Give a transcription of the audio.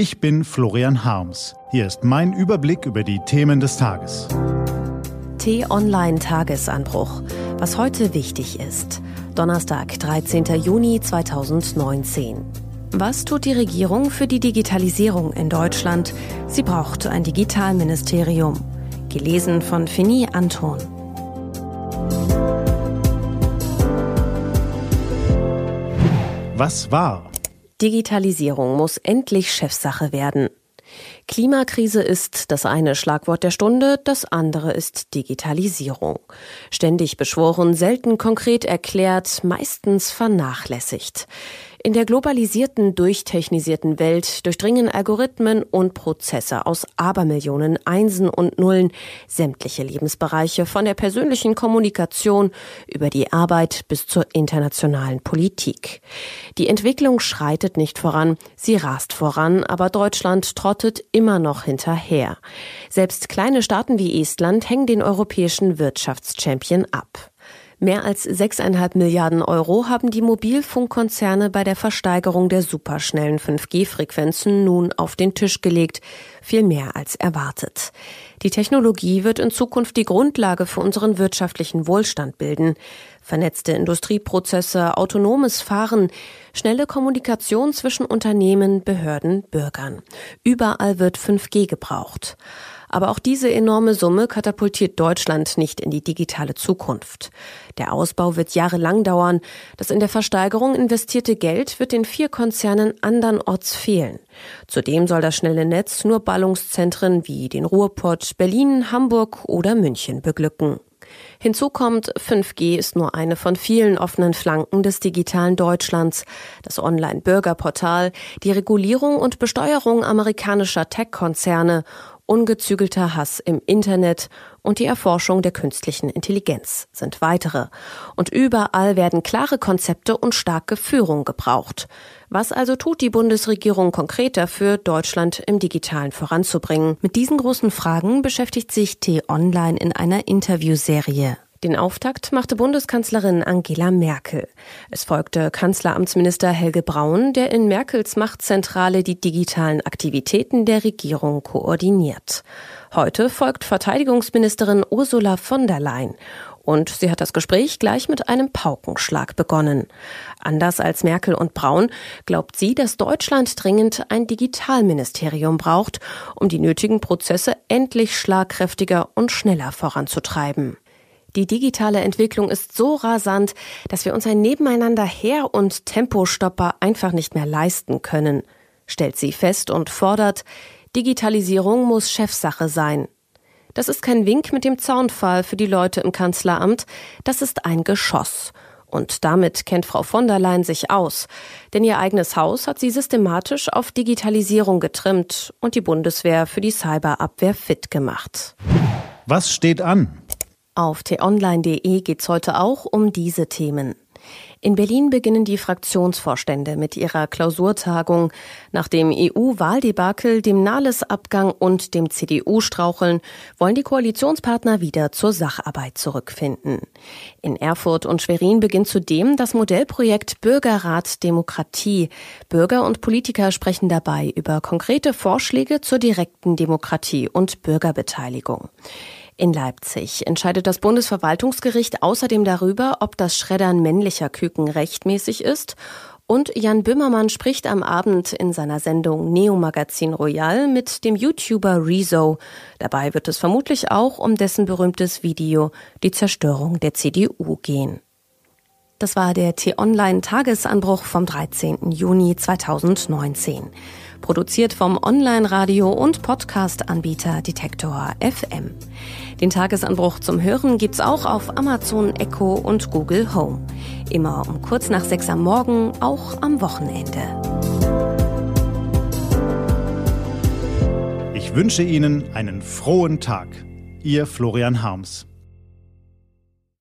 Ich bin Florian Harms. Hier ist mein Überblick über die Themen des Tages. T-Online Tagesanbruch. Was heute wichtig ist. Donnerstag, 13. Juni 2019. Was tut die Regierung für die Digitalisierung in Deutschland? Sie braucht ein Digitalministerium. Gelesen von Fini Anton. Was war? Digitalisierung muss endlich Chefsache werden. Klimakrise ist das eine Schlagwort der Stunde, das andere ist Digitalisierung. Ständig beschworen, selten konkret erklärt, meistens vernachlässigt. In der globalisierten, durchtechnisierten Welt durchdringen Algorithmen und Prozesse aus Abermillionen Einsen und Nullen sämtliche Lebensbereiche von der persönlichen Kommunikation über die Arbeit bis zur internationalen Politik. Die Entwicklung schreitet nicht voran, sie rast voran, aber Deutschland trottet immer noch hinterher. Selbst kleine Staaten wie Estland hängen den europäischen Wirtschaftschampion ab. Mehr als 6,5 Milliarden Euro haben die Mobilfunkkonzerne bei der Versteigerung der superschnellen 5G-Frequenzen nun auf den Tisch gelegt. Viel mehr als erwartet. Die Technologie wird in Zukunft die Grundlage für unseren wirtschaftlichen Wohlstand bilden. Vernetzte Industrieprozesse, autonomes Fahren, schnelle Kommunikation zwischen Unternehmen, Behörden, Bürgern. Überall wird 5G gebraucht. Aber auch diese enorme Summe katapultiert Deutschland nicht in die digitale Zukunft. Der Ausbau wird jahrelang dauern. Das in der Versteigerung investierte Geld wird den vier Konzernen andernorts fehlen. Zudem soll das schnelle Netz nur Ballungszentren wie den Ruhrpott, Berlin, Hamburg oder München beglücken. Hinzu kommt, 5G ist nur eine von vielen offenen Flanken des digitalen Deutschlands. Das Online-Bürgerportal, die Regulierung und Besteuerung amerikanischer Tech-Konzerne ungezügelter Hass im Internet und die Erforschung der künstlichen Intelligenz sind weitere. Und überall werden klare Konzepte und starke Führung gebraucht. Was also tut die Bundesregierung konkret dafür, Deutschland im Digitalen voranzubringen? Mit diesen großen Fragen beschäftigt sich T-Online in einer Interviewserie. Den Auftakt machte Bundeskanzlerin Angela Merkel. Es folgte Kanzleramtsminister Helge Braun, der in Merkels Machtzentrale die digitalen Aktivitäten der Regierung koordiniert. Heute folgt Verteidigungsministerin Ursula von der Leyen. Und sie hat das Gespräch gleich mit einem Paukenschlag begonnen. Anders als Merkel und Braun glaubt sie, dass Deutschland dringend ein Digitalministerium braucht, um die nötigen Prozesse endlich schlagkräftiger und schneller voranzutreiben. Die digitale Entwicklung ist so rasant, dass wir uns ein Nebeneinander her und Tempostopper einfach nicht mehr leisten können, stellt sie fest und fordert, Digitalisierung muss Chefsache sein. Das ist kein Wink mit dem Zaunpfahl für die Leute im Kanzleramt, das ist ein Geschoss. Und damit kennt Frau von der Leyen sich aus. Denn ihr eigenes Haus hat sie systematisch auf Digitalisierung getrimmt und die Bundeswehr für die Cyberabwehr fit gemacht. Was steht an? Auf t-online.de geht es heute auch um diese Themen. In Berlin beginnen die Fraktionsvorstände mit ihrer Klausurtagung. Nach dem EU-Wahldebakel, dem Nahles-Abgang und dem CDU-Straucheln wollen die Koalitionspartner wieder zur Sacharbeit zurückfinden. In Erfurt und Schwerin beginnt zudem das Modellprojekt Bürgerrat Demokratie. Bürger und Politiker sprechen dabei über konkrete Vorschläge zur direkten Demokratie und Bürgerbeteiligung. In Leipzig entscheidet das Bundesverwaltungsgericht außerdem darüber, ob das Schreddern männlicher Küken rechtmäßig ist. Und Jan Böhmermann spricht am Abend in seiner Sendung Neo Magazin Royal mit dem YouTuber Rezo. Dabei wird es vermutlich auch um dessen berühmtes Video Die Zerstörung der CDU gehen. Das war der T-Online-Tagesanbruch vom 13. Juni 2019. Produziert vom Online-Radio- und Podcast-Anbieter Detektor FM. Den Tagesanbruch zum Hören gibt's auch auf Amazon Echo und Google Home. Immer um kurz nach sechs am Morgen, auch am Wochenende. Ich wünsche Ihnen einen frohen Tag. Ihr Florian Harms.